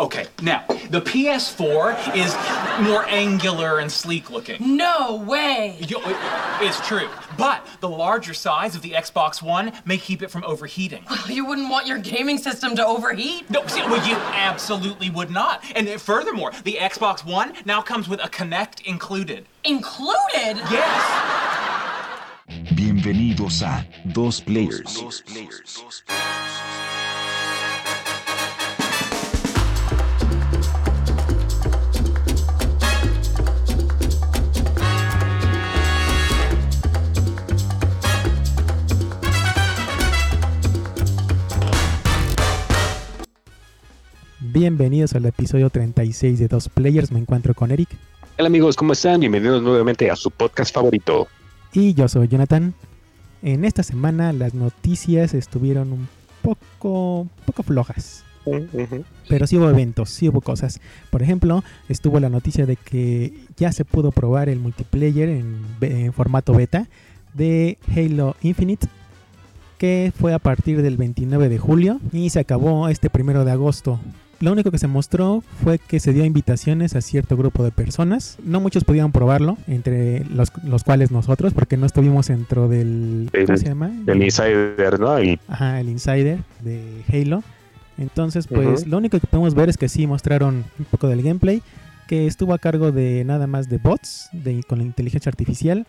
Okay, now, the PS4 is more angular and sleek looking. No way! Yo, it- It's true. But the larger size of the Xbox One may keep it from overheating. Well, you wouldn't want your gaming system to overheat? No, see, well, you absolutely would not. And furthermore, the Xbox One now comes with a Kinect included. Included? Yes! Bienvenidos a Dos Players. Bienvenidos al episodio 36 de Dos Players. Me encuentro con Eric Hola amigos, ¿cómo están? Bienvenidos nuevamente a su podcast favorito. y yo soy Jonathan. En esta semana las noticias estuvieron un poco, un poco flojas. Pero sí hubo eventos, sí hubo cosas. Por ejemplo, estuvo la noticia de que ya se pudo probar el multiplayer en, formato beta de Halo Infinite, que fue a partir del 29 de julio y se acabó este primero de agosto. Lo único que se mostró fue que se dio invitaciones a cierto grupo de personas. No muchos podían probarlo, entre los, los cuales nosotros, porque no estuvimos dentro del... ¿Cómo El- se llama? El insider, ¿no? El- Ajá, el insider de Halo. Entonces, pues lo único que podemos ver es que sí mostraron un poco del gameplay, que estuvo a cargo de nada más de bots de, con la inteligencia artificial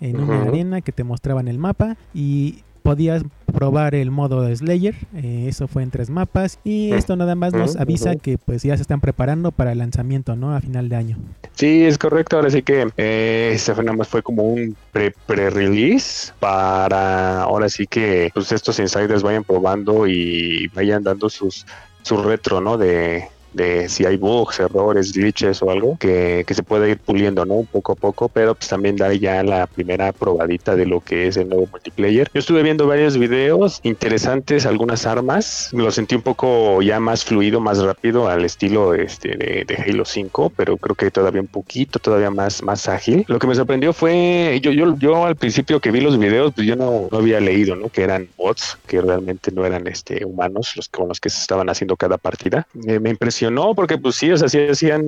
en una arena que te mostraban el mapa y podías probar el modo de Slayer, eh, eso fue en tres mapas y Ujú. esto nada más nos Ujú, avisa que pues ya se están preparando para el lanzamiento, ¿no? A final de año. Sí, es correcto. Ahora sí que eh, este fue nada más fue como un pre- pre-release para ahora sí que pues estos insiders vayan probando y vayan dando sus su retro, ¿no? De, de si hay bugs, errores, glitches o algo que, que se puede ir puliendo, ¿no? Poco a poco, pero pues también dar ya la primera probadita de lo que es el nuevo multiplayer. Yo estuve viendo varios videos interesantes, algunas armas, lo sentí un poco ya más fluido, más rápido al estilo este, de, de Halo 5, pero creo que todavía un poquito, todavía más, más ágil. Lo que me sorprendió fue, yo, yo, yo al principio que vi los videos, pues yo no, no había leído, ¿no? Que eran bots, que realmente no eran este, humanos los con los que se estaban haciendo cada partida. Eh, me impresionó porque pues sí, o sea, sí hacían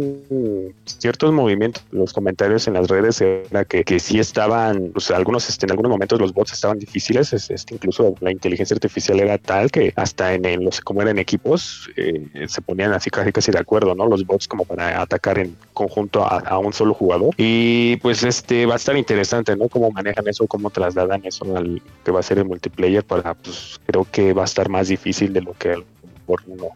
ciertos movimientos. Los comentarios en las redes era que, que sí estaban, pues algunos, este, en algunos momentos los bots estaban difíciles, es- este, incluso la inteligencia artificial era tal que hasta en, en los, como eran equipos, eh, se ponían así casi casi de acuerdo, ¿no? Los bots como para atacar en conjunto a, un solo jugador. Y pues este va a estar interesante, ¿no? Cómo manejan eso, cómo trasladan eso al que va a ser el multiplayer para, pues creo que va a estar más difícil de lo que mejor uno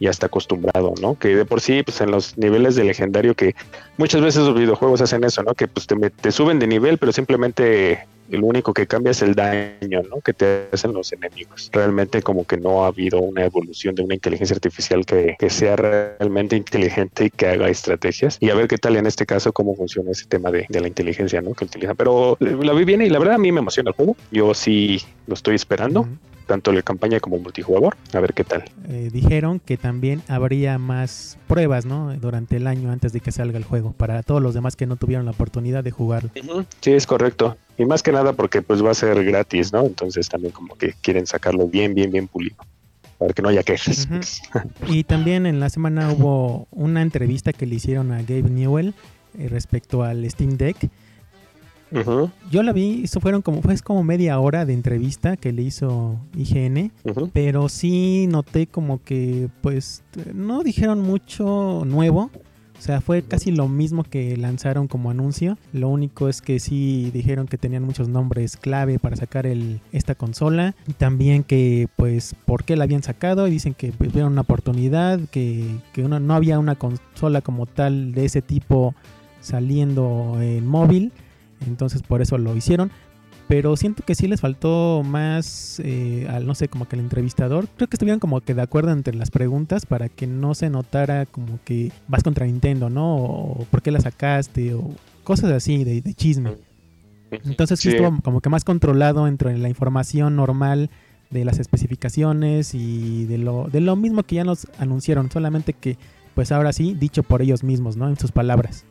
ya está acostumbrado, ¿no? Que de por sí, pues en los niveles de legendario que muchas veces los videojuegos hacen eso, ¿no? Que pues te, te suben de nivel, pero simplemente lo único que cambia es el daño, ¿no? Que te hacen los enemigos. Realmente como que no ha habido una evolución de una inteligencia artificial que, que sea realmente inteligente y que haga estrategias. Y a ver qué tal en este caso cómo funciona ese tema de, de la inteligencia, ¿no? Que utiliza. Pero eh, la vi bien y la verdad a mí me emociona el juego. Yo sí lo estoy esperando, Ujú. Tanto la campaña como el multijugador. A ver qué tal. Eh, dijeron que también habría más pruebas, ¿no? Durante el año antes de que salga el juego, para todos los demás que no tuvieron la oportunidad de jugarlo. Sí, es correcto. Y más que nada porque pues va a ser gratis, ¿no? Entonces también como que quieren sacarlo bien, bien, bien pulido. Para que no haya quejas. Y también en la semana hubo una entrevista que le hicieron a Gabe Newell eh, respecto al Steam Deck. Yo la vi, eso fueron como, fue como media hora de entrevista que le hizo IGN, pero sí noté como que pues no dijeron mucho nuevo. O sea, fue casi lo mismo que lanzaron como anuncio. Lo único es que sí dijeron que tenían muchos nombres clave para sacar el, esta consola. Y también que, pues, por qué la habían sacado. Y dicen que pues, vieron una oportunidad, que, que uno- no había una consola como tal de ese tipo saliendo en móvil. Entonces por eso lo hicieron. Pero siento que sí les faltó más eh, al, no sé, como que el entrevistador. Creo que estuvieron como que de acuerdo entre las preguntas para que no se notara como que vas contra Nintendo, ¿no? O por qué la sacaste, o cosas así de, de chisme. Entonces sí, Sí. estuvo como que más controlado entre la información normal de las especificaciones y de lo, de lo mismo que ya nos anunciaron. Solamente que, pues ahora sí, dicho por ellos mismos, ¿no? En sus palabras.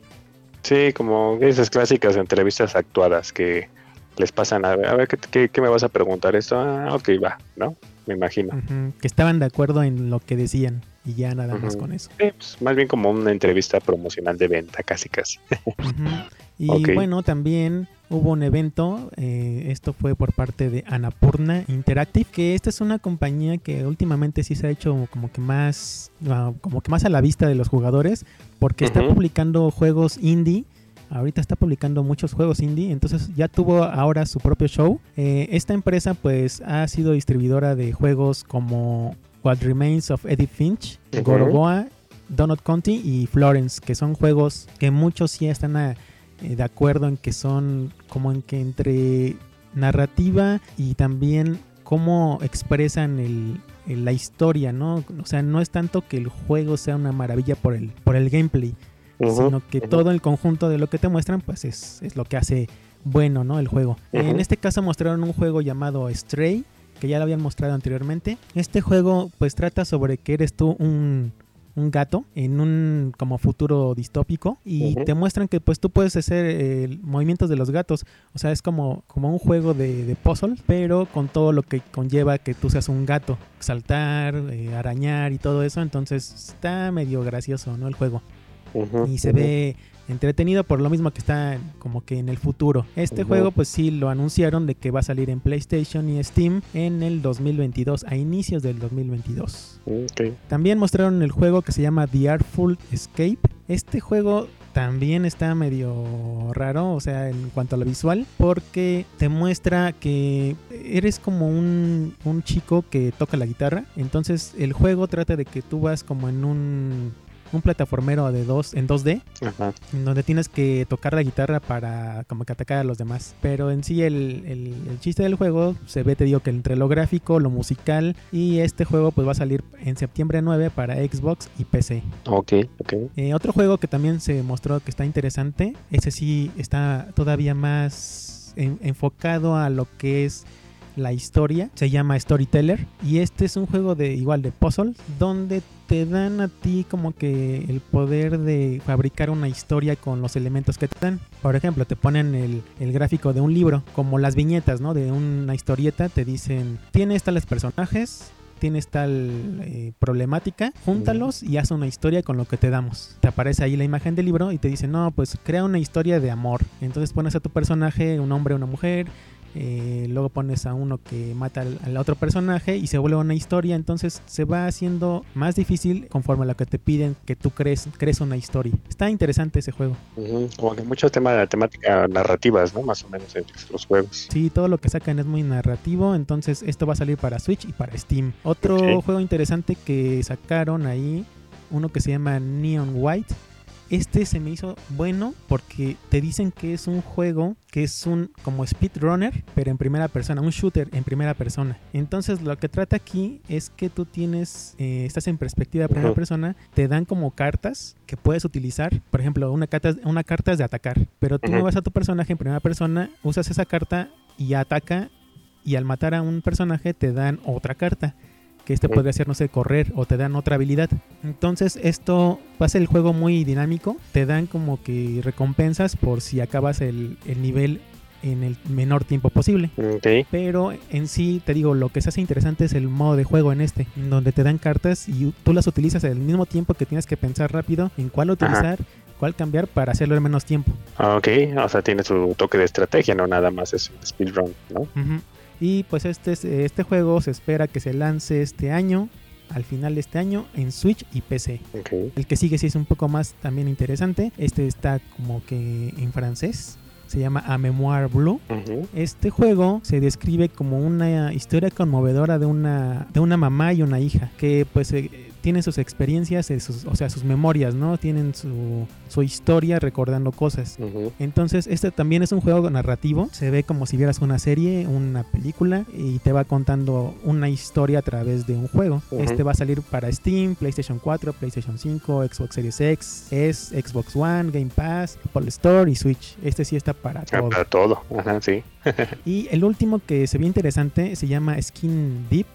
Sí, como esas clásicas entrevistas actuadas que les pasan a ver, a ver ¿qué, qué, qué me vas a preguntar esto? Ah, ok, va, ¿no? Me imagino. Ujú, Que estaban de acuerdo en lo que decían. y ya nada más Ujú. con eso. Sí, pues, más bien como una entrevista promocional de venta, casi casi. Ujú. Y Ok. bueno, también hubo un evento, eh, esto fue por parte de Annapurna Interactive, que esta es una compañía que últimamente sí se ha hecho como que más, ah, como que más a la vista de los jugadores, porque está publicando juegos indie. Ahorita está publicando muchos juegos indie, entonces ya tuvo ahora su propio show. Eh, esta empresa pues ha sido distribuidora de juegos como What Remains of Edith Finch, Ujú. Gorogoa, Donut County y Florence, que son juegos que muchos sí están a- eh, de acuerdo en que son como en que entre narrativa y también cómo expresan el, el- la historia, ¿no? O sea, no es tanto que el juego sea una maravilla por el, por el gameplay, sino que todo el conjunto de lo que te muestran, pues es, es lo que hace bueno, ¿no? El juego. En este caso mostraron un juego llamado Stray, que ya lo habían mostrado anteriormente. Este juego, pues trata sobre que eres tú un, un gato en un como futuro distópico y te muestran que pues tú puedes hacer eh, movimientos de los gatos. O sea, es como, como un juego de, de puzzle, pero con todo lo que conlleva que tú seas un gato. Saltar, eh, arañar y todo eso. Entonces está medio gracioso, ¿no? El juego y se ve entretenido por lo mismo que está como que en el futuro. Este juego pues sí lo anunciaron de que va a salir en PlayStation y Steam en el 2022, a inicios del 2022. Ok. También mostraron el juego que se llama The Artful Escape. Este juego también está medio raro, o sea, en cuanto a lo visual, porque te muestra que eres como un, un chico que toca la guitarra. Entonces el juego trata de que tú vas como en un, un plataformero de dos, en 2D, Ajá. donde tienes que tocar la guitarra para como que atacar a los demás. Pero en sí el, el- el chiste del juego se ve, te digo, que entre lo gráfico, lo musical y este juego pues va a salir en septiembre 9 para Xbox y PC. Ok, ok. Eh, otro juego que también se mostró que está interesante, ese sí está todavía más en- enfocado a lo que es la historia, se llama Storyteller y este es un juego de igual de puzzle donde te dan a ti como que el poder de fabricar una historia con los elementos que te dan. Por ejemplo, te ponen el, el gráfico de un libro, como las viñetas, ¿no? De una historieta, te dicen, tienes tales personajes, tienes tal eh, problemática, júntalos y haz una historia con lo que te damos. Te aparece ahí la imagen del libro y te dice, no, pues crea una historia de amor. Entonces pones a tu personaje, un hombre, una mujer, eh, luego pones a uno que mata al, al otro personaje y se vuelve una historia. Entonces se va haciendo más difícil conforme a lo que te piden que tú crees, crees una historia. Está interesante ese juego. Ujú, Como que muchos temas de temática narrativas, ¿no? Más o menos en los juegos. Sí, todo lo que sacan es muy narrativo, entonces esto va a salir para Switch y para Steam. Otro juego interesante que sacaron ahí, uno que se llama Neon White. Este se me hizo bueno porque te dicen que es un juego que es un como speedrunner, pero en primera persona, un shooter en primera persona. Entonces lo que trata aquí es que tú tienes, eh, estás en perspectiva de primera persona, te dan como cartas que puedes utilizar. Por ejemplo, una carta, una carta es de atacar, pero tú mueves a tu personaje en primera persona, usas esa carta y ataca y al matar a un personaje te dan otra carta. Que este podría ser, no sé, correr o te dan otra habilidad. Entonces esto ser el juego muy dinámico. Te dan como que recompensas por si acabas el, el nivel en el menor tiempo posible. Pero en sí, te digo, lo que se hace interesante es el modo de juego en este, en donde te dan cartas y tú las utilizas al mismo tiempo que tienes que pensar rápido en cuál utilizar, cuál cambiar para hacerlo en menos tiempo. Ok, o sea, tiene su toque de estrategia, no nada más es un speedrun, ¿no? Ujú. Y pues este, es- este juego se espera que se lance este año, al final de este año, en Switch y PC. El que sigue sí es un poco más también interesante. Este está como que en francés. Se llama A Memoire Blue. Este juego se describe como una historia conmovedora de una, de una mamá y una hija que pues eh, tienen sus experiencias, eh, sus- o sea, sus memorias, ¿no? Tienen su, su historia recordando cosas. Entonces, este también es un juego narrativo. Se ve como si vieras una serie, una película, y te va contando una historia a través de un juego. Este va a salir para Steam, PlayStation 4, PlayStation 5, Xbox Series X, S, Xbox One, Game Pass, Apple Store y Switch. Este sí está para Ah, todo. para todo. Ajá, sí. Y el último que se ve interesante se llama Skin Deep.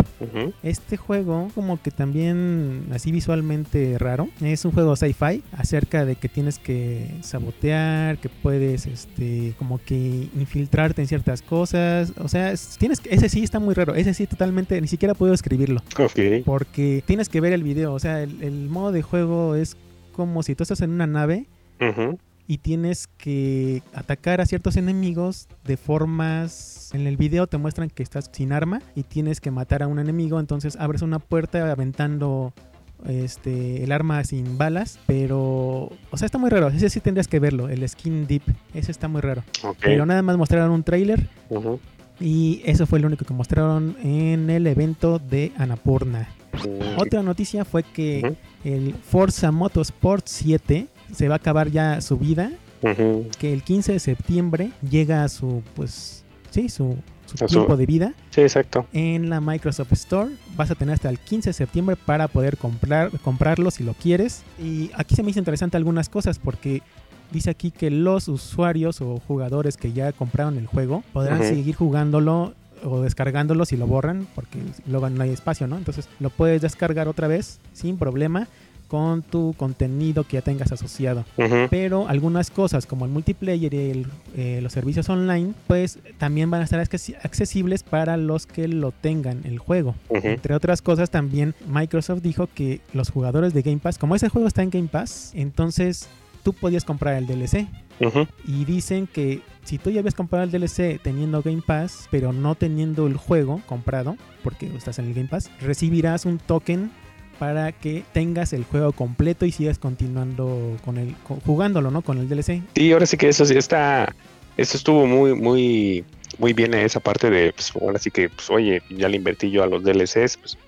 Este juego como que también así visualmente raro. Es un juego sci-fi acerca de que tienes que sabotear, que puedes este como que infiltrarte en ciertas cosas. O sea, es- tienes que- ese sí está muy raro. Ese sí totalmente ni siquiera puedo escribirlo Ok. porque tienes que ver el video. O sea, el, el modo de juego es como si tú estás en una nave Ujú. Y tienes que atacar a ciertos enemigos de formas... En el video te muestran que estás sin arma y tienes que matar a un enemigo, entonces abres una puerta aventando este el arma sin balas, pero o sea, está muy raro, ese sí tendrías que verlo, el skin deep, ese está muy raro. Pero nada más mostraron un tráiler Ujú. y eso fue lo único que mostraron en el evento de Anapurna. Otra noticia fue que el Forza Motorsport 7 se va a acabar ya su vida que el 15 de septiembre llega a su, pues, sí, su, tiempo de vida Sí, exacto. en la Microsoft Store. Vas a tener hasta el 15 de septiembre para poder comprar, comprarlo si lo quieres. Y aquí se me hizo interesante algunas cosas porque dice aquí que los usuarios o jugadores que ya compraron el juego podrán seguir jugándolo o descargándolo si lo borran porque luego no hay espacio, ¿no? Entonces lo puedes descargar otra vez sin problema con tu contenido que ya tengas asociado pero algunas cosas como el multiplayer y el, eh, los servicios online, pues también van a estar accesi- accesibles para los que lo tengan el juego. Entre otras cosas, también Microsoft dijo que los jugadores de Game Pass, como ese juego está en Game Pass, entonces tú podías comprar el DLC. Ujú. Y dicen que si tú ya habías comprado el DLC teniendo Game Pass, pero no teniendo el juego comprado, porque estás en el Game Pass, recibirás un token para que tengas el juego completo y sigas continuando con el jugándolo, ¿no? Con el DLC. Sí, ahora sí que eso sí está, eso estuvo muy, muy, muy bien esa parte de, pues ahora sí que, pues oye, ya le invertí yo a los DLCs, pues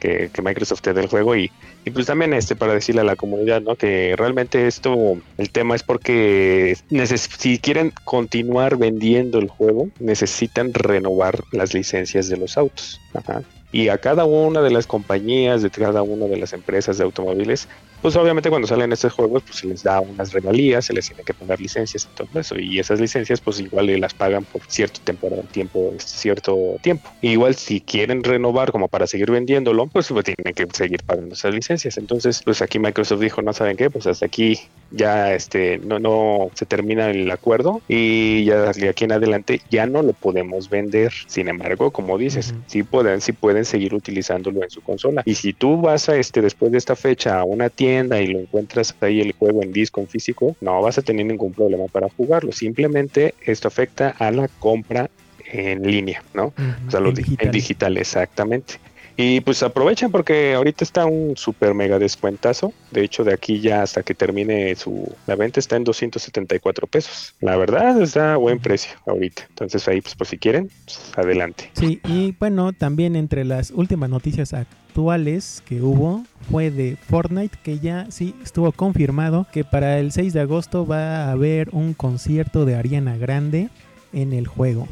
que, que Microsoft te dé el juego y, y pues también este para decirle a la comunidad, ¿no? Que realmente esto, el tema es porque si quieren continuar vendiendo el juego, necesitan renovar las licencias de los autos. Ajá. Y a cada una de las compañías, de cada una de las empresas de automóviles, pues obviamente cuando salen estos juegos, pues se les da unas regalías, se les tiene que poner licencias y todo eso. Y esas licencias, pues igual las pagan por cierto temporada, tiempo, cierto tiempo. igual si quieren renovar como para seguir vendiéndolo, pues, pues tienen que seguir pagando esas licencias. Entonces, pues aquí Microsoft dijo, no saben qué, pues hasta aquí ya este no no se termina el acuerdo y ya de aquí en adelante ya no lo podemos vender. Sin embargo, como dices, Ujú. sí pueden sí pueden seguir utilizándolo en su consola. Y si tú vas a este después de esta fecha a una tienda y lo encuentras ahí el juego en disco en físico, no vas a tener ningún problema para jugarlo. Simplemente esto afecta a la compra en línea, ¿no? O sea, lo En di- digital. en digital, exactamente. Y pues aprovechen porque ahorita está un super mega descuentazo. De hecho, de aquí ya hasta que termine su la venta está en 274 pesos. La verdad está a buen precio ahorita. Entonces ahí, pues por si quieren, pues, adelante. Sí, y bueno, también entre las últimas noticias actuales que hubo fue de Fortnite, que ya sí estuvo confirmado que para el 6 de agosto va a haber un concierto de Ariana Grande en el juego.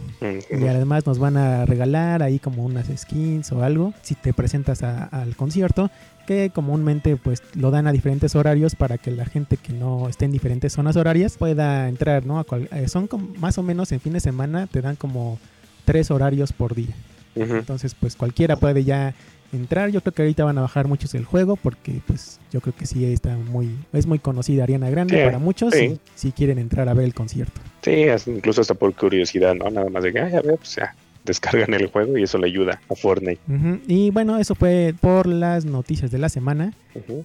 Y además nos van a regalar ahí como unas skins o algo si te presentas a- al concierto que comúnmente pues lo dan a diferentes horarios para que la gente que no esté en diferentes zonas horarias pueda entrar, ¿no? A cual- eh, son como- más o menos en fin de semana te dan como tres horarios por día. Entonces pues cualquiera puede ya entrar. Yo creo que ahorita van a bajar muchos el juego porque pues yo creo que sí está muy es muy conocida Ariana Grande Sí, para muchos sí. si quieren entrar a ver el concierto. Sí, incluso hasta por curiosidad, ¿no? Nada más de que, ay, a ver, pues ya, descargan el juego y eso le ayuda a Fortnite. Y bueno, eso fue por las noticias de la semana.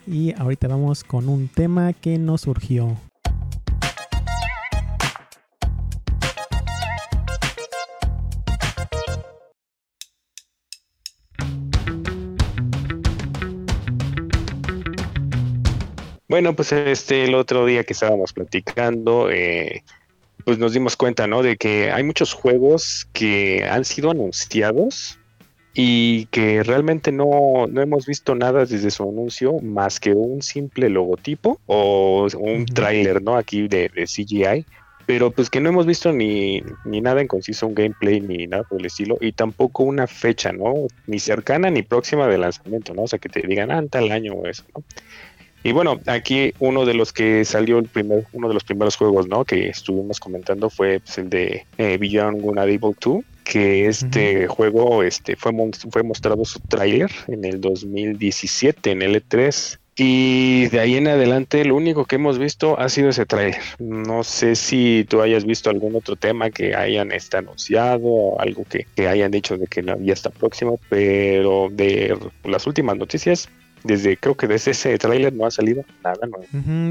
Y ahorita vamos con un tema que nos surgió. Bueno, pues este el otro día que estábamos platicando, eh, pues nos dimos cuenta, ¿no? De que hay muchos juegos que han sido anunciados y que realmente no, no hemos visto nada desde su anuncio más que un simple logotipo o un tráiler, ¿no? Aquí de, de CGI. Pero pues que no hemos visto ni, ni nada en conciso, un gameplay ni nada por el estilo, y tampoco una fecha, ¿no? Ni cercana ni próxima de lanzamiento, ¿no? O sea, que te digan, ah, en tal año o eso, ¿no? Y bueno, aquí uno de los que salió el primer, uno de los primeros juegos, ¿no? Que estuvimos comentando fue pues, el de eh, Beyond Good and Evil 2, que este juego este, fue, fue mostrado su tráiler en el 2017 en L3 y de ahí en adelante lo único que hemos visto ha sido ese trailer. No sé si tú hayas visto algún otro tema que hayan este, anunciado algo que, que hayan dicho de que ya está próximo, pero de las últimas noticias desde creo que desde ese tráiler no ha salido nada nuevo.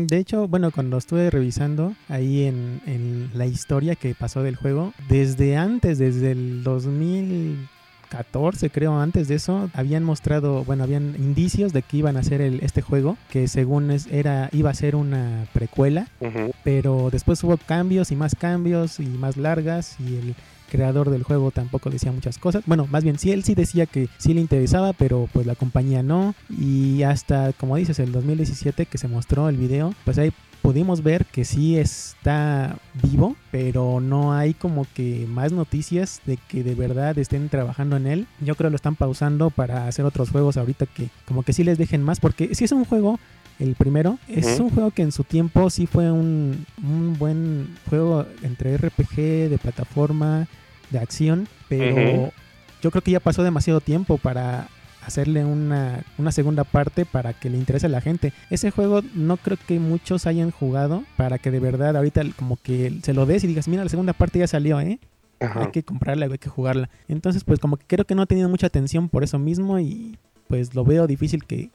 De hecho, bueno, cuando estuve revisando ahí en, en, la historia que pasó del juego, desde antes, desde el 2014 creo, antes de eso, habían mostrado, bueno, habían indicios de que iban a hacer el, este juego, que según es, era, iba a ser una precuela, pero después hubo cambios y más cambios y más largas y el creador del juego tampoco decía muchas cosas. Bueno, más bien sí, él sí decía que sí le interesaba, pero pues la compañía no. Y hasta, como dices, el 2017 que se mostró el video, pues ahí pudimos ver que sí está vivo, pero no hay como que más noticias de que de verdad estén trabajando en él. Yo creo que lo están pausando para hacer otros juegos ahorita que como que sí les dejen más, porque si es un juego el primero. Es un juego que en su tiempo sí fue un, un, buen juego entre RPG, de plataforma, de acción, pero yo creo que ya pasó demasiado tiempo para hacerle una, una, segunda parte para que le interese a la gente. Ese juego no creo que muchos hayan jugado para que de verdad ahorita como que se lo des y digas, mira, la segunda parte ya salió, ¿eh? Hay que comprarla, hay que jugarla. Entonces, pues como que creo que no ha tenido mucha atención por eso mismo y pues lo veo difícil que,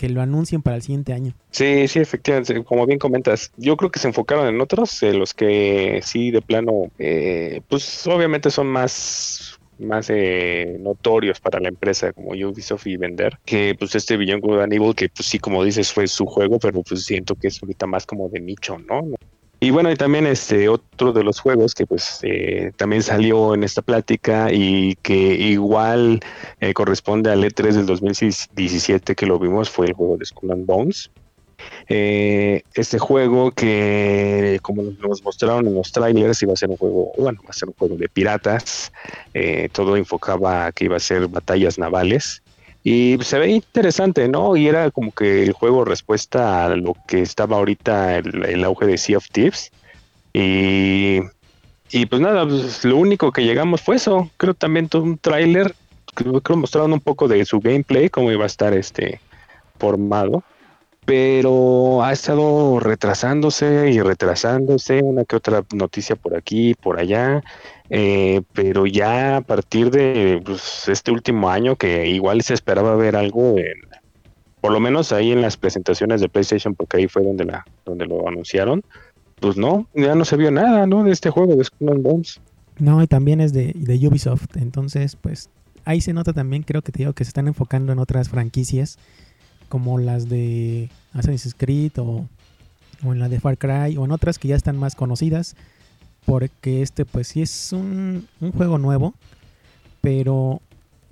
que lo anuncien para el siguiente año. Sí, sí, efectivamente, como bien comentas, yo creo que se enfocaron en otros, eh, los que sí de plano, eh, pues obviamente son más más eh, notorios para la empresa como Ubisoft y vender que pues este Beyond Good and que pues sí como dices fue su juego pero pues siento que es ahorita más como de nicho no y bueno, y también este otro de los juegos que pues eh, también salió en esta plática y que igual eh, corresponde al E3 del 2017 que lo vimos fue el juego de Skull and Bones. Eh, este juego que como nos mostraron en los trailers iba a ser un juego, bueno, va a ser un juego de piratas, todo enfocaba a que iba a ser batallas navales y se ve interesante, ¿no? Y era como que el juego respuesta a lo que estaba ahorita el, auge de Sea of Thieves. Y, y pues nada, pues lo único que llegamos fue eso. Creo también todo un tráiler. Creo que mostraron un poco de su gameplay, cómo iba a estar este formado. Pero ha estado retrasándose y retrasándose. Una que otra noticia por aquí, por allá. Eh, pero ya a partir de pues, este último año, que igual se esperaba ver algo, en, por lo menos ahí en las presentaciones de PlayStation, porque ahí fue donde, la, donde lo anunciaron, pues no, ya no se vio nada, ¿no? De este juego de Skull and Bones. No, y también es de, de Ubisoft, entonces, pues ahí se nota también, creo que te digo que se están enfocando en otras franquicias, como las de Assassin's Creed o, o en la de Far Cry, o en otras que ya están más conocidas porque este pues sí es un, juego nuevo, pero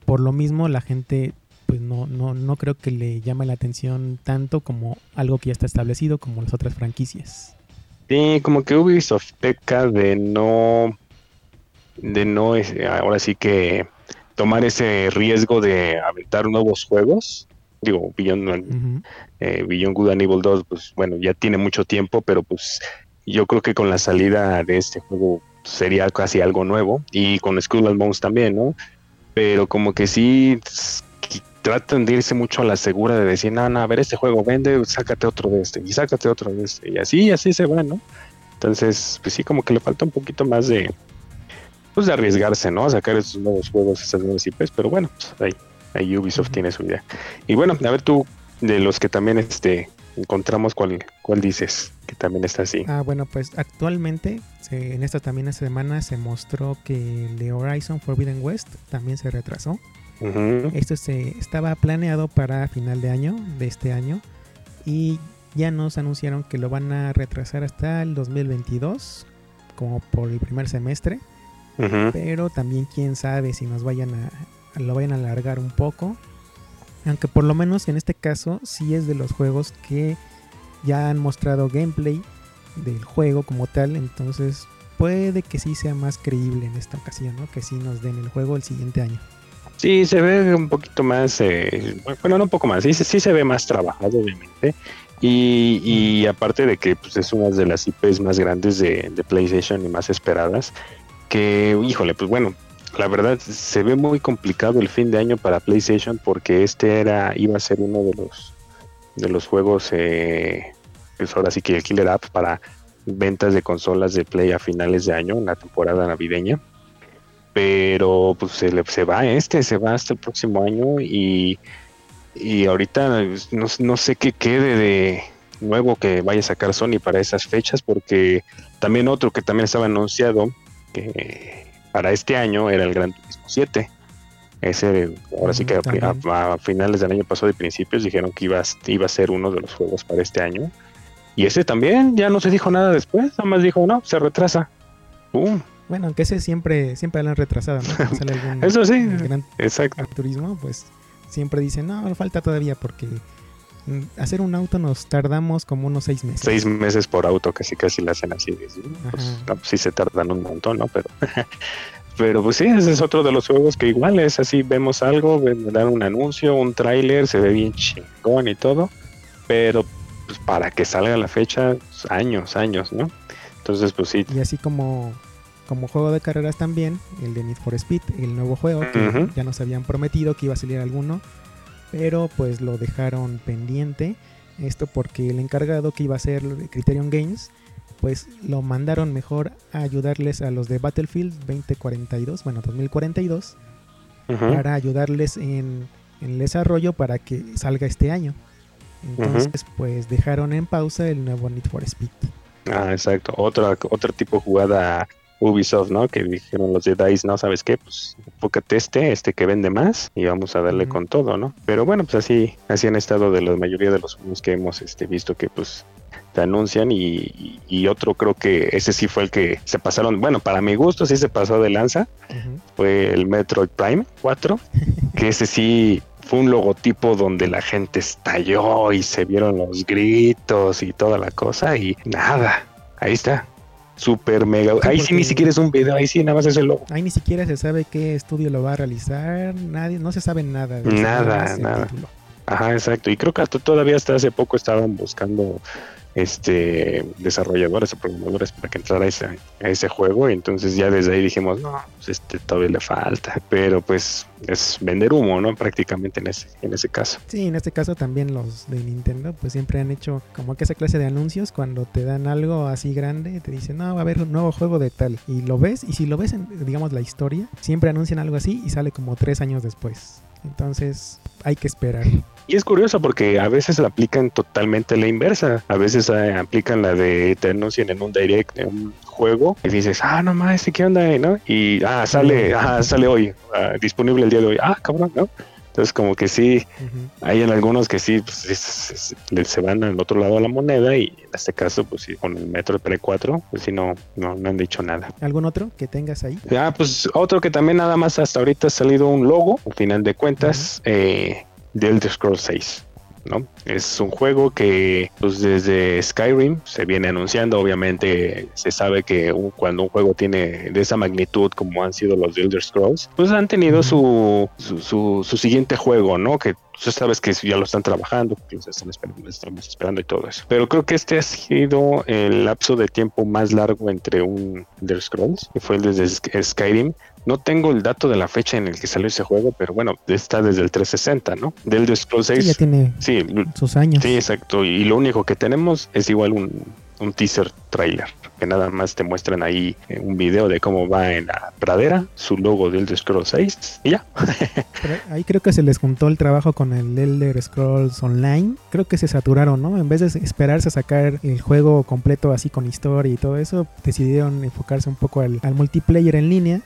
por lo mismo la gente pues no, no, no creo que le llame la atención tanto como algo que ya está establecido como las otras franquicias. Sí, como que Ubisoft peca de no, de no, ahora sí que tomar ese riesgo de aventar nuevos juegos. Digo, Beyond, eh, Beyond Good and Evil 2, pues bueno, ya tiene mucho tiempo, pero pues yo creo que con la salida de este juego sería casi algo nuevo y con Skull and Bones también, ¿no? Pero como que sí tratan de irse mucho a la segura de decir, no, no, a ver, este juego vende, sácate otro de este y sácate otro de este y así, así se va, ¿no? Entonces, pues sí, como que le falta un poquito más de, pues de arriesgarse, ¿no? A sacar estos nuevos juegos, estas nuevas IPs, pero bueno, pues ahí, ahí Ubisoft tiene su idea. Y bueno, a ver tú, de los que también este, encontramos cuál, cuál dices que también está así. Ah, bueno, pues actualmente en esta también esta semana se mostró que el de Horizon Forbidden West también se retrasó. Esto se estaba planeado para final de año, de este año, y ya nos anunciaron que lo van a retrasar hasta el 2022, como por el primer semestre. Pero también quién sabe si nos vayan a lo vayan a alargar un poco aunque por lo menos en este caso sí es de los juegos que ya han mostrado gameplay del juego como tal. Entonces puede que sí sea más creíble en esta ocasión, ¿no? Que sí nos den el juego el siguiente año. Sí, se ve un poquito más, eh, bueno, no un poco más, sí, sí se ve más trabajado, obviamente. Y, aparte de que pues, es una de las IPs más grandes de, de PlayStation y más esperadas, que, híjole, pues bueno, la verdad se ve muy complicado el fin de año para PlayStation porque este era iba a ser uno de los de los juegos eh, pues ahora sí que el killer app para ventas de consolas de Play a finales de año en la temporada navideña. Pero pues se, le, se va este se va hasta el próximo año y y ahorita no, no sé qué quede de nuevo que vaya a sacar Sony para esas fechas porque también otro que también estaba anunciado que para este año era el Gran Turismo 7. Ese, ahora sí que a, También. a- a finales del año pasado de principios dijeron que iba, a- iba a ser uno de los juegos para este año. Y ese también, ya no se dijo nada después, nada más dijo, no, se retrasa. Bueno, aunque ese siempre, siempre lo han retrasado, ¿no? Cuando sale algún Eso sí, gran exacto. turismo, pues siempre dicen, no, falta todavía porque mm, hacer un auto nos tardamos como unos seis meses. Seis meses por auto, casi casi le hacen así. ¿sí? Pues, no, pues sí se tardan un montón, ¿no? Pero, pero pues sí, ese es otro de los juegos que igual es así, vemos algo, dan un anuncio, un tráiler, se ve bien chingón y todo, pero pues para que salga la fecha, pues, años, años, ¿no? Entonces, pues sí, Y así como, como juego de carreras también, el de Need for Speed, el nuevo juego que ya nos habían prometido que iba a salir alguno, pero pues lo dejaron pendiente. Esto porque el encargado que iba a ser Criterion Games, pues lo mandaron mejor a ayudarles a los de Battlefield 2042, bueno, 2042, ujú, para ayudarles en, en el desarrollo para que salga este año. Entonces, pues dejaron en pausa el nuevo Need for Speed. ah, exacto, otra, otro tipo de jugada Ubisoft, ¿no? Que dijeron los de DICE, no, ¿sabes qué? Pues enfócate este, este que vende más y vamos a darle con todo, ¿no? Pero bueno, pues así, así han estado de la mayoría de los juegos que hemos este, visto que pues te anuncian y, y- otro creo que ese sí fue el que se pasaron, bueno, para mi gusto sí se pasó de lanza, fue el Metroid Prime 4, que ese sí fue un logotipo donde la gente estalló y se vieron los gritos y toda la cosa y nada, ahí está. Super mega. Sí, ahí sí ni siquiera es un video, ahí sí nada más es el logo. Ahí ni siquiera se sabe qué estudio lo va a realizar, nadie, no se sabe nada. de Nada, nada. título. Ajá, exacto. Y creo que hasta todavía hasta hace poco estaban buscando este desarrolladores o programadores para que entrara a ese, a ese juego. Y entonces ya desde ahí dijimos, no, pues este todavía le falta. Pero pues es vender humo, ¿no? Prácticamente en ese, en ese caso. Sí, en este caso también los de Nintendo pues siempre han hecho como que esa clase de anuncios cuando te dan algo así grande, te dicen, no, va a haber un nuevo juego de tal. Y lo ves, y si lo ves en, digamos, la historia, siempre anuncian algo así y sale como tres años después. Entonces hay que esperar. Y es curioso porque a veces la aplican totalmente la inversa. A veces eh, aplican la de te anuncian en un direct de un juego y dices, ah, no más, ¿qué onda? ¿no? Y ah, sale, ah, sale hoy, ah, disponible el día de hoy. Ah, cabrón, ¿no? Entonces como que sí, hay en algunos que sí, pues, es- es- le- se van al otro lado de la moneda y en este caso, pues sí, con el Metro Pre 4, pues sí, no, no, no han dicho nada. ¿Algún otro que tengas ahí? Ah, pues otro que también nada más hasta ahorita ha salido un logo, al final de cuentas, eh, de Elder Scrolls 6. ¿no? Es un juego que pues desde Skyrim se viene anunciando, obviamente se sabe que cuando un juego tiene de esa magnitud como han sido los de Elder Scrolls, pues han tenido su, su, su- su siguiente juego, ¿no? Que tú sabes que ya lo están trabajando, que los están esperando, los estamos esperando y todo eso. Pero creo que este ha sido el lapso de tiempo más largo entre un Elder Scrolls, que fue el desde Sk- Skyrim. No tengo el dato de la fecha en el que salió ese juego, pero bueno, está desde el 360, ¿no? Del Scrolls Sí, ya 6. tiene Sí, sus años. sí, exacto. Y lo único que tenemos es igual un, un teaser trailer, que nada más te muestran ahí eh, un video de cómo va en la pradera, su logo del Elder Scrolls 6 y ya. Pero ahí creo que se les juntó el trabajo con el Elder Scrolls Online. Creo que se saturaron, ¿no? En vez de esperarse a sacar el juego completo así con historia y todo eso, decidieron enfocarse un poco al, al multiplayer en línea.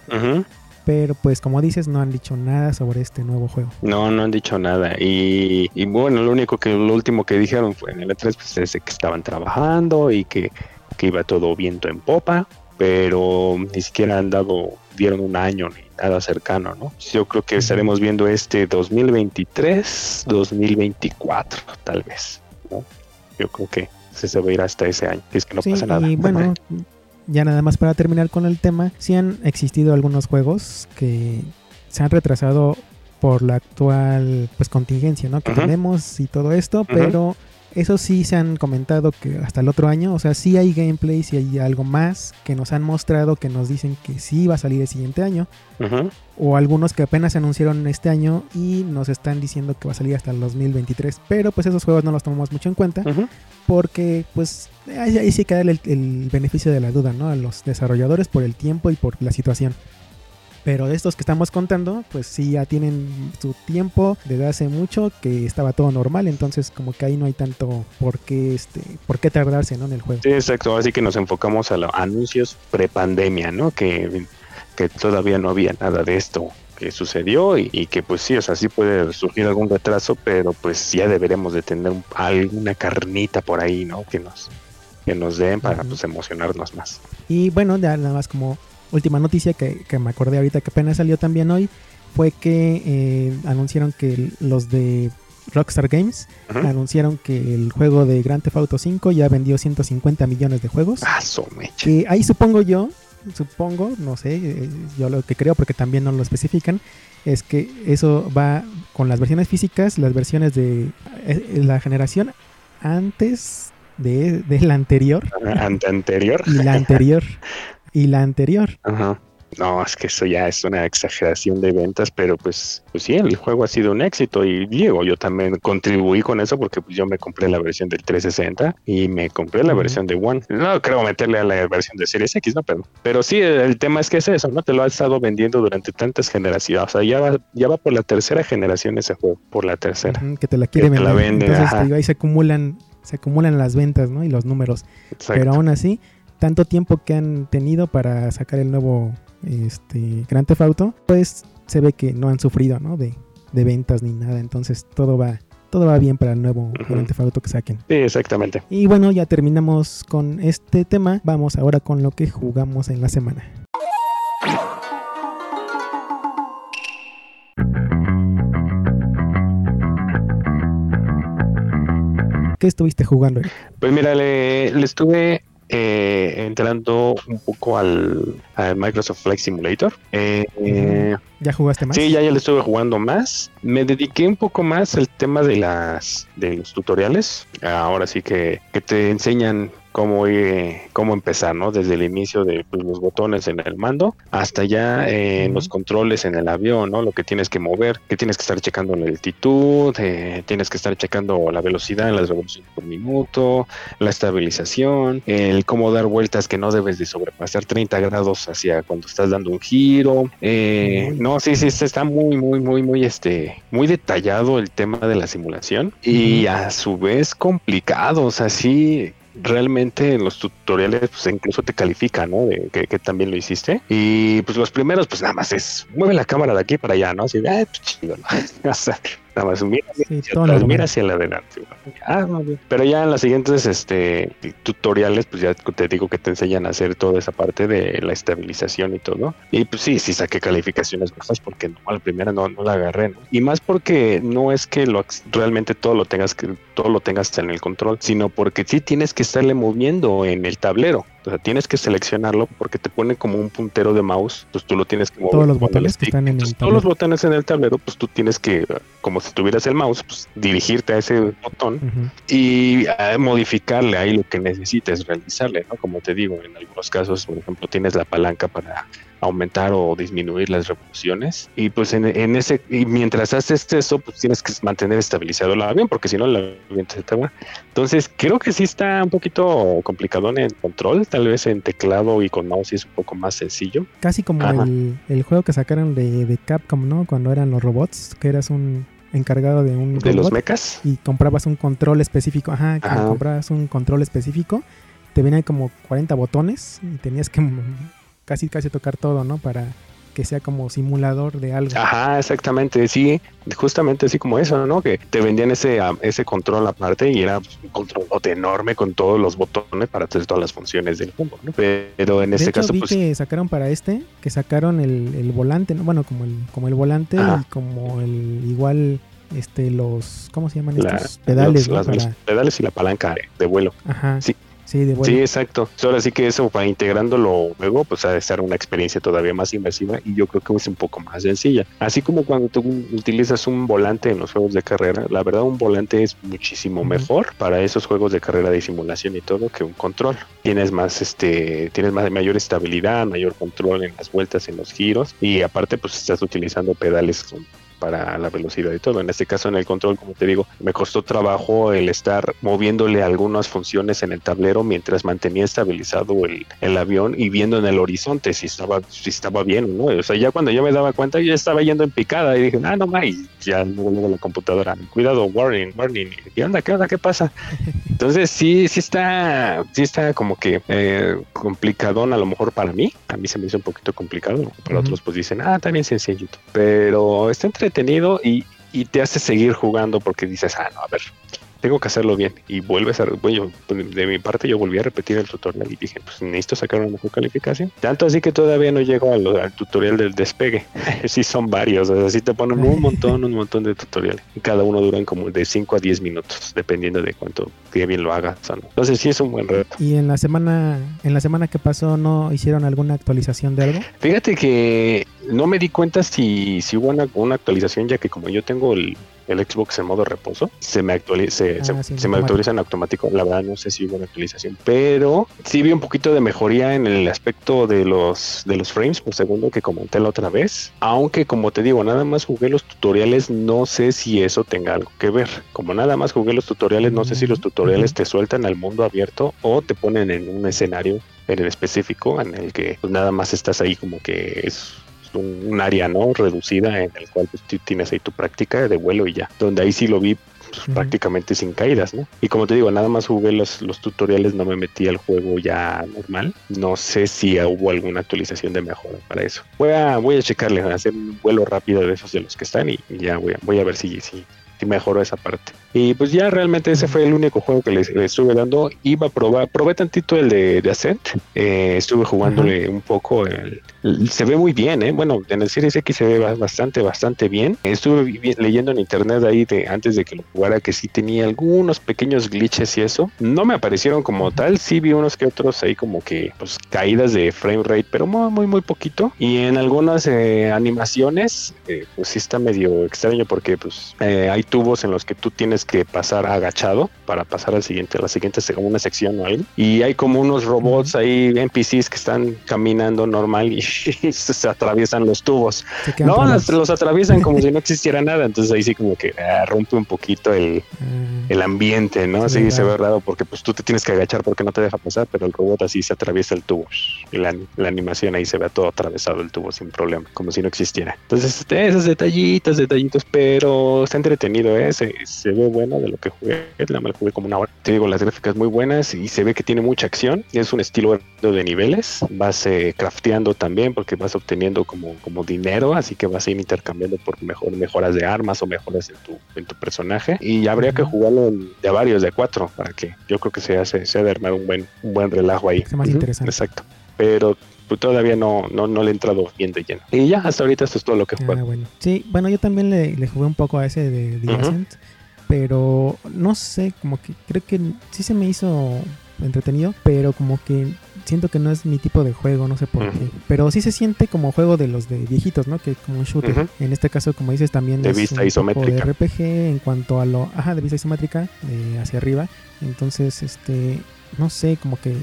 Pero pues como dices, no han dicho nada sobre este nuevo juego. No, no han dicho nada. Y, y bueno, lo único que, lo último que dijeron fue en el E3 pues, es que estaban trabajando y que, que iba todo viento en popa, pero ni siquiera han dado, dieron un año ni nada cercano, ¿no? Yo creo que estaremos viendo este 2023, 2024, tal vez, ¿no? Yo creo que se se va a ir hasta ese año, es que no sí, pasa nada. y bueno, ya nada más para terminar con el tema, sí han existido algunos juegos que se han retrasado por la actual pues contingencia, ¿no? Que tenemos y todo esto, pero Eso sí se han comentado que hasta el otro año, o sea, sí hay gameplay, sí hay algo más que nos han mostrado, que nos dicen que sí va a salir el siguiente año, o algunos que apenas se anunciaron este año y nos están diciendo que va a salir hasta el 2023, pero pues esos juegos no los tomamos mucho en cuenta porque pues ahí, ahí sí hay que darle el, el beneficio de la duda, ¿no? A los desarrolladores por el tiempo y por la situación. Pero de estos que estamos contando, pues sí ya tienen su tiempo desde hace mucho que estaba todo normal, entonces como que ahí no hay tanto por qué, este, por qué tardarse, ¿no? En el juego. Sí, exacto. Así que nos enfocamos a los anuncios prepandemia, ¿no? Que, que todavía no había nada de esto que sucedió y, y que pues sí, o sea, sí puede surgir algún retraso, pero pues ya deberemos de tener un- alguna carnita por ahí, ¿no? Que nos, que nos den para pues emocionarnos más. Y bueno, ya nada más como última noticia que, que me acordé ahorita que apenas salió también hoy, fue que eh, anunciaron que los de Rockstar Games anunciaron que el juego de Grand Theft Auto 5 ya vendió 150 millones de juegos. Ah. Que ahí supongo yo, supongo, no sé, eh, yo lo que creo porque también no lo especifican, es que eso va con las versiones físicas, las versiones de eh, la generación antes de, de la anterior Ante anterior. y la anterior y la anterior. Ajá. No, es que eso ya es una exageración de ventas, pero pues, pues sí, el juego ha sido un éxito y Diego, yo también contribuí con eso porque pues yo me compré la versión del 360 y me compré la versión de One. No creo meterle a la versión de Series X, ¿no? Pero, pero sí, el, el tema es que es eso, ¿no? Te lo ha estado vendiendo durante tantas generaciones, o sea, ya va, ya va por la tercera generación ese juego, por la tercera. Que te la quiere Que te la vender. vende, Entonces digo, ahí se acumulan, se acumulan las ventas, ¿no? Y los números. Exacto. Pero aún así, tanto tiempo que han tenido para sacar el nuevo este Grand Theft Auto, pues se ve que no han sufrido, ¿no? De, de ventas ni nada. Entonces todo va, todo va bien para el nuevo Ujú. Grand Theft Auto que saquen. Sí, exactamente. Y bueno, ya terminamos con este tema. Vamos ahora con lo que jugamos en la semana. ¿Qué estuviste jugando? Pues mira, le, le estuve eh, entrando un poco al, al Microsoft Flight Simulator. Eh, eh, ¿Ya jugaste más? sí, ya, ya le estuve jugando más. Me dediqué un poco más al tema de las de los tutoriales. Ahora sí que, que te enseñan cómo ir, cómo empezar, ¿no? Desde el inicio de pues, los botones en el mando hasta ya eh, los controles en el avión, ¿no? Lo que tienes que mover, que tienes que estar checando la altitud, eh, tienes que estar checando la velocidad en las revoluciones por minuto, la estabilización, el cómo dar vueltas que no debes de sobrepasar 30 grados hacia cuando estás dando un giro. Eh, no, sí, sí, está- muy, muy, muy, muy, este, muy detallado el tema de la simulación y a su vez complicado, o sea, sí. Realmente en los tutoriales pues incluso te califica, ¿no? De que, también lo hiciste. Y pues los primeros pues nada más es mueve la cámara de aquí para allá, ¿no? Así de, "Ay, pues chido, ¿no? nada más mira, Sí, atrás, mira hacia la adelante. Ah, no. Pero ya en las siguientes este, tutoriales, pues ya te digo que te enseñan a hacer toda esa parte de la estabilización y todo. Y pues sí, sí saqué calificaciones bajas porque no, a la primera no, no la agarré. ¿no? Y más porque no es que lo, realmente todo lo tengas que todo lo tengas en el control, sino porque sí tienes que estarle moviendo en el tablero. O sea, tienes que seleccionarlo porque te pone como un puntero de mouse, pues tú lo tienes que mover. Todos los el botones que están en el Entonces, todos los botones en el tablero, pues tú tienes que, como si tuvieras el mouse, pues dirigirte a ese botón y modificarle ahí lo que necesites realizarle, ¿no? Como te digo, en algunos casos, por ejemplo, tienes la palanca para aumentar o disminuir las revoluciones y pues en, en ese y mientras haces eso pues tienes que mantener estabilizado el avión porque si no el avión se te va entonces creo que sí está un poquito complicado en el control tal vez en teclado y con mouse es un poco más sencillo Casi como el, el juego que sacaron de, de Capcom, ¿no? Cuando eran los robots, que eras un encargado de un de los mechas y comprabas un control específico. Ajá, Ajá. comprabas un control específico. Te venían como 40 botones y tenías que casi casi tocar todo, ¿no? Para que sea como simulador de algo. Ajá, exactamente, sí, justamente así como eso, ¿no? Que te vendían ese, ah, ese control aparte y era un control enorme con todos los botones para hacer todas las funciones del juego, ¿no? Pero en de este hecho, caso, vi pues, que sacaron para este, que sacaron el, el volante, ¿no? Bueno, como el, como el volante Ajá. y como el igual este los ¿cómo se llaman la- estos pedales, los, ¿no? las- Para- pedales y la palanca de, de vuelo. Ajá. Sí, Sí, de. Sí, exacto. Ahora sí que eso para integrándolo luego, pues ha de ser una experiencia todavía más inmersiva y yo creo que es un poco más sencilla. Así como cuando tú utilizas un volante en los juegos de carrera, la verdad un volante es muchísimo mejor para esos juegos de carrera de simulación y todo que un control. Tienes más, este, tienes más mayor estabilidad, mayor control en las vueltas, en los giros y aparte pues estás utilizando pedales con- para la velocidad y todo. En este caso, en el control, como te digo, me costó trabajo el estar moviéndole algunas funciones en el tablero mientras mantenía estabilizado el, el avión y viendo en el horizonte si estaba, si estaba bien o no. O sea, ya cuando yo me daba cuenta, yo ya estaba yendo en picada y dije, ah, no más, ya luego, la computadora, cuidado, warning, warning. ¿Qué onda? ¿Qué onda? ¿Qué pasa? Entonces sí, sí está, sí está como que eh, complicadón a lo mejor para mí. A mí se me hizo un poquito complicado. Para Ujú. otros pues dicen, ah, bien sencillito. Pero está entretenido y, y te hace seguir jugando porque dices, ah, no, a ver, tengo que hacerlo bien. Y vuelves a, bueno, yo, de mi parte yo volví a repetir el tutorial y dije, pues necesito sacar una mejor calificación. Tanto así que todavía no llego al, al tutorial del despegue. sí son varios, o sea, sí te ponen un montón, un montón de tutoriales. Y cada uno duran como de 5 a 10 minutos, dependiendo de cuánto, qué bien lo hagas. o no. Entonces sí es un buen reto. Y en la semana, en la semana que pasó, ¿no hicieron alguna actualización de algo? Fíjate que no me di cuenta si, si hubo una, una actualización, ya que como yo tengo el, el Xbox en modo reposo, se me, actuali- se, Ah, se- sí, se me actualiza en automático. La verdad no sé si hubo una actualización, pero sí vi un poquito de mejoría en el aspecto de los, de los frames por segundo que comenté la otra vez. Aunque como te digo, nada más jugué los tutoriales, no sé si eso tenga algo que ver. Como nada más jugué los tutoriales, no sé si los tutoriales Ujú. te sueltan al mundo abierto o te ponen en un escenario en el específico en el que pues, nada más estás ahí como que es un, área no reducida en el cual pues, tienes ahí tu práctica de vuelo y ya donde ahí sí lo vi pues, Ujú. prácticamente sin caídas no y como te digo nada más jugué los, los tutoriales no me metí al juego ya normal no sé si hubo alguna actualización de mejora para eso voy a voy a checarle a hacer un vuelo rápido de esos de los que están y, y ya voy a, voy a ver si, si si mejoró esa parte. Y pues ya realmente ese fue el único juego que le, le estuve dando. Iba a probar, probé tantito el de, de Ascent. Eh, estuve jugándole un poco. el- el- se ve muy bien, ¿eh? Bueno, en el Series X se ve ba- bastante, bastante bien. Estuve leyendo en internet ahí de antes de que lo jugara que sí tenía algunos pequeños glitches y eso. No me aparecieron como tal. Sí vi unos que otros ahí como que pues caídas de frame rate, pero muy, muy, muy poquito. Y en algunas eh, animaciones, eh, pues sí está medio extraño porque pues eh, hay tubos en los que tú tienes que pasar agachado para pasar al siguiente, a la siguiente una sección o algo. Y hay como unos robots ahí, NPCs que están caminando normal y se atraviesan los tubos. No, los, los atraviesan como si no existiera nada. Entonces ahí sí como que ah, rompe un poquito el, Ah, el ambiente, ¿no? Sí, ve se ve raro. porque pues tú te tienes que agachar porque no te deja pasar, pero el robot así se atraviesa el tubo. Y la, la animación ahí se ve todo atravesado el tubo sin problema, como si no existiera. Entonces, este, esos detallitos, detallitos, pero está entretenido, ¿eh? Se, se ve bueno de lo que jugué. La mal jugué como una hora. Te digo, las gráficas muy buenas y se ve que tiene mucha acción. Es un estilo de niveles. Vas eh, crafteando también porque vas obteniendo como, como dinero, así que vas a ir intercambiando por mejor, mejoras de armas o mejoras en tu, en tu personaje. Y habría que jugarlo de a varios, de a cuatro, para que yo creo que se hace, se ha de armar un buen, un buen relajo ahí. Sea más interesante. Exacto. Pero pues, todavía no, no, no le he entrado bien de lleno. Y ya, hasta ahorita esto es todo lo que ah, juego. bueno. Sí, bueno, yo también le, le jugué un poco a ese de The. Ascent, pero no sé, como que creo que sí se me hizo entretenido, pero como que siento que no es mi tipo de juego, no sé por qué. Pero sí se siente como juego de los de viejitos, ¿no? Que como shooter. En este caso, como dices, también De es vista un isométrica. de RPG en cuanto a lo, ajá, de vista isométrica, de hacia arriba. Entonces, este, no sé, como que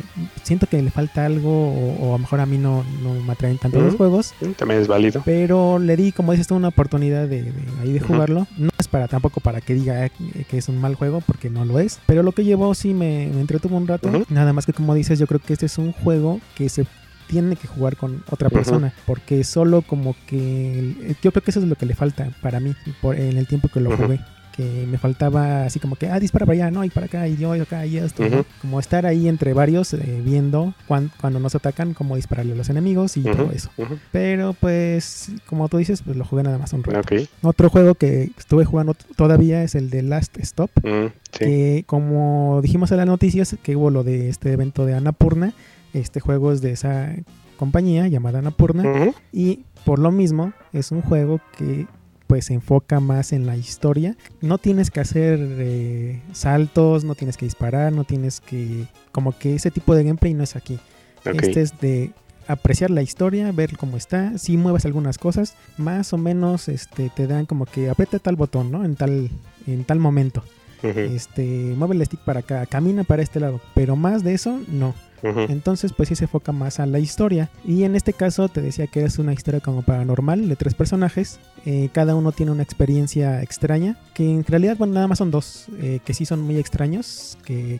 siento que le falta algo o, o a lo mejor a mí no, no me atraen tanto los juegos. También es válido. Pero le di, como dices tú, una oportunidad de, de ahí de jugarlo. No es para tampoco para que diga que es un mal juego, porque no lo es. Pero lo que llevó sí me, me entretuvo un rato. Nada más que como dices, yo creo que este es un juego que se tiene que jugar con otra persona. Porque solo como que... Yo creo que eso es lo que le falta para mí por, en el tiempo que lo jugué. Que me faltaba así como que, ah, dispara para allá, no, y para acá, y yo, y acá, y esto. Como estar ahí entre varios eh, viendo cuan- cuando nos atacan, cómo dispararle a los enemigos y todo eso. Pero pues, como tú dices, pues lo jugué nada más un rato. Otro juego que estuve jugando todavía es el de Last Stop. Mm, sí. Que como dijimos en las noticias, que hubo lo de este evento de Annapurna. Este juego es de esa compañía llamada Annapurna. Y por lo mismo, es un juego que pues se enfoca más en la historia. No tienes que hacer eh, saltos, no tienes que disparar, no tienes que... Como que ese tipo de gameplay no es aquí. Este es de apreciar la historia, ver cómo está, si mueves algunas cosas, más o menos este te dan como que aprieta tal botón, ¿no? En tal en tal momento. Este, mueve el stick para acá, camina para este lado, pero más de eso no. Entonces, pues sí se enfoca más a la historia. Y en este caso te decía que es una historia como paranormal de tres personajes. Eh, cada uno tiene una experiencia extraña, que en realidad, bueno, nada más son dos, eh, que sí son muy extraños, que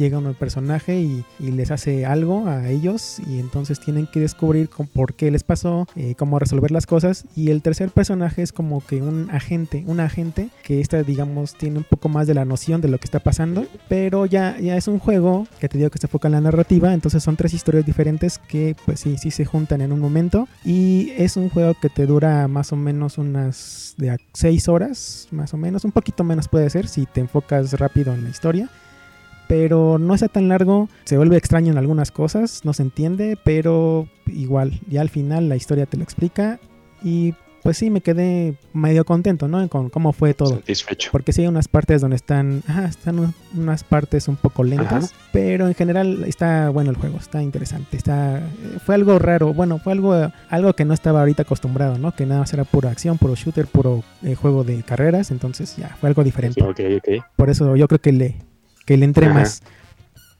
llega un personaje y, les hace algo a ellos y entonces tienen que descubrir por qué les pasó, eh, cómo resolver las cosas. Y el tercer personaje es como que un agente, un agente que esta, digamos, tiene un poco más de la noción de lo que está pasando, pero ya, ya es un juego que te digo que se enfoca en la narrativa, entonces son tres historias diferentes que pues sí, sí se juntan en un momento y es un juego que te dura más o menos unas de a seis horas, más o menos, un poquito menos puede ser si te enfocas rápido en la historia pero no está tan largo, se vuelve extraño en algunas cosas, no se entiende, pero igual, ya al final la historia te lo explica y pues sí, me quedé medio contento, ¿no? Con cómo fue todo. Satisfecho. Porque sí hay unas partes donde están, ajá, están un- unas partes un poco lentas, Ajá. pero en general está bueno el juego, está interesante, está fue algo raro, bueno, fue algo algo que no estaba ahorita acostumbrado, ¿no? Que nada más era pura acción, puro shooter, puro eh, juego de carreras, entonces ya fue algo diferente. Ok, ok. Por eso yo creo que le, que le entré Ajá. más.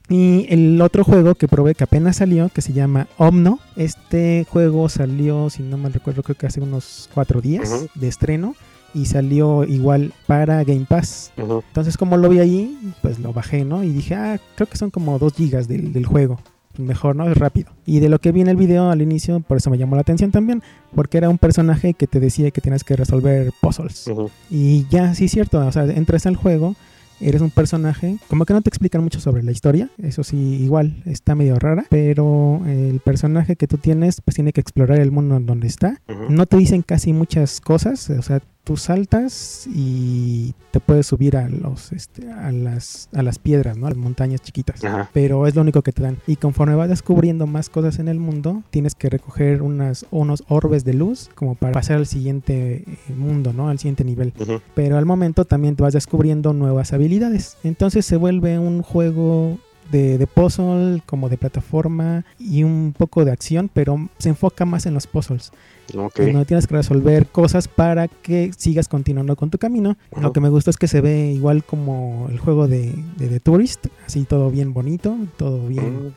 Y el otro juego que probé que apenas salió, que se llama Omno. Este juego salió, si no mal recuerdo, creo que hace unos cuatro días de estreno. Y salió igual para Game Pass. Entonces, como lo vi ahí, pues lo bajé, ¿no? Y dije, ah, creo que son como 2 gigas del, del juego. Pues Mejor, ¿no? Es rápido. Y de lo que vi en el video al inicio, por eso me llamó la atención también. Porque era un personaje que te decía que tienes que resolver puzzles. Y ya, sí es cierto, o sea, entras al juego, eres un personaje, como que no te explican mucho sobre la historia, eso sí, igual está medio rara, pero el personaje que tú tienes, pues tiene que explorar el mundo en donde está. No te dicen casi muchas cosas, o sea, tú saltas y te puedes subir a los este, a las a las piedras, ¿no? A las montañas chiquitas. Ajá. Pero es lo único que te dan. Y conforme vas descubriendo más cosas en el mundo, tienes que recoger unas, unos orbes de luz como para pasar al siguiente eh, mundo, ¿no? Al siguiente nivel. Pero al momento también te vas descubriendo nuevas habilidades. Entonces se vuelve un juego de, de puzzle, como de plataforma y un poco de acción, pero se enfoca más en los puzzles. Ok. En donde tienes que resolver cosas para que sigas continuando con tu camino. Lo que me gusta es que se ve igual como el juego de, de The Tourist, así todo bien bonito, todo bien, Mm,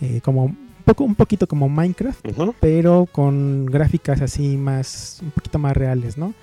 eh, como un, poco, un poquito como Minecraft, pero con gráficas así más, un poquito más reales, ¿no?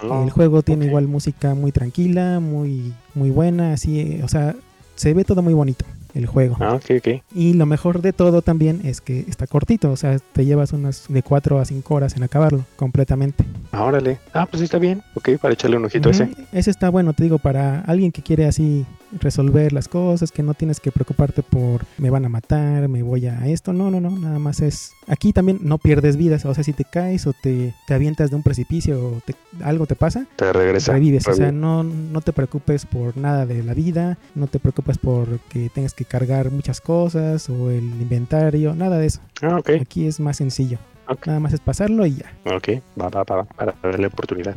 Ah, El juego tiene igual música muy tranquila, muy, muy buena, así, eh, o sea, se ve todo muy bonito el juego. Ah, ok, ok. Y lo mejor de todo también es que está cortito, o sea, te llevas unas de 4 a 5 horas en acabarlo completamente. Ah, órale. Ah, pues sí está bien. Ok, para echarle un ojito a ese. Ese está bueno, te digo, para alguien que quiere así resolver las cosas, que no tienes que preocuparte por me van a matar, me voy a esto, no, no, no, nada más es... Aquí también no pierdes vidas, o sea, si te caes o te, te avientas de un precipicio o te- algo te pasa, Te regresa. revives, o sea, no, no te preocupes por nada de la vida, no te preocupes por que tengas que cargar muchas cosas o el inventario, nada de eso. Ah, ok. Aquí es más sencillo, Nada más es pasarlo y ya. Ok. Va, va, va, va. Para darle oportunidad.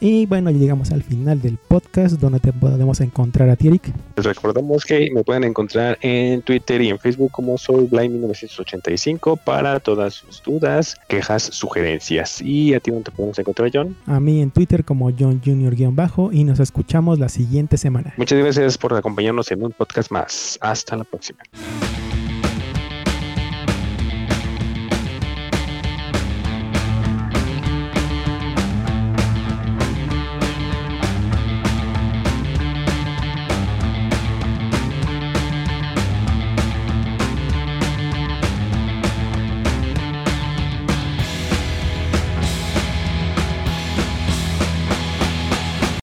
Y bueno, llegamos al final del podcast donde te podemos encontrar a ti, Eric. Les recordamos que me pueden encontrar en Twitter y en Facebook como SoulBlime1985 para todas sus dudas, quejas, sugerencias. ¿Y a ti dónde te podemos encontrar, John? A mí en Twitter como John Junior-bajo y nos escuchamos la siguiente semana. Muchas gracias por acompañarnos en un podcast más. Hasta la próxima.